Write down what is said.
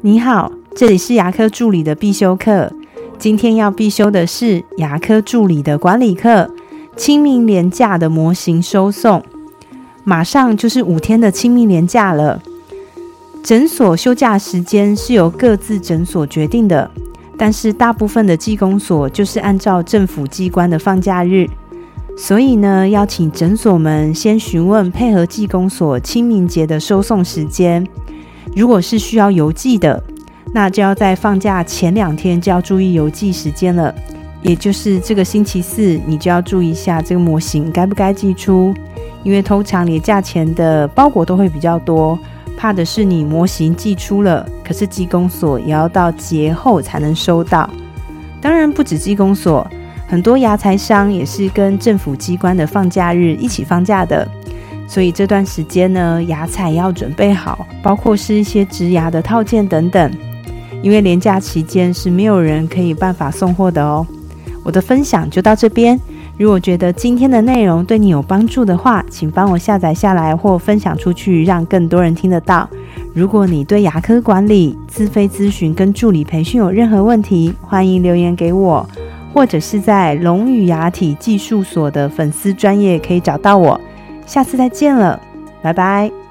你好，这里是牙科助理的必修课。今天要必修的是牙科助理的管理课。清明年假的模型收送，马上就是五天的清明年假了。诊所休假时间是由各自诊所决定的，但是大部分的技工所就是按照政府机关的放假日，所以呢，要请诊所们先询问配合技工所清明节的收送时间。如果是需要邮寄的，那就要在放假前两天就要注意邮寄时间了，也就是这个星期四，你就要注意一下这个模型该不该寄出，因为通常连价钱的包裹都会比较多，怕的是你模型寄出了，可是寄公所也要到节后才能收到。当然不止寄公所，很多牙材商也是跟政府机关的放假日一起放假的。所以这段时间呢，牙彩要准备好，包括是一些植牙的套件等等。因为年假期间是没有人可以办法送货的哦。我的分享就到这边。如果觉得今天的内容对你有帮助的话，请帮我下载下来或分享出去，让更多人听得到。如果你对牙科管理、自费咨询跟助理培训有任何问题，欢迎留言给我，或者是在龙语牙体技术所的粉丝专业可以找到我。下次再见了，拜拜。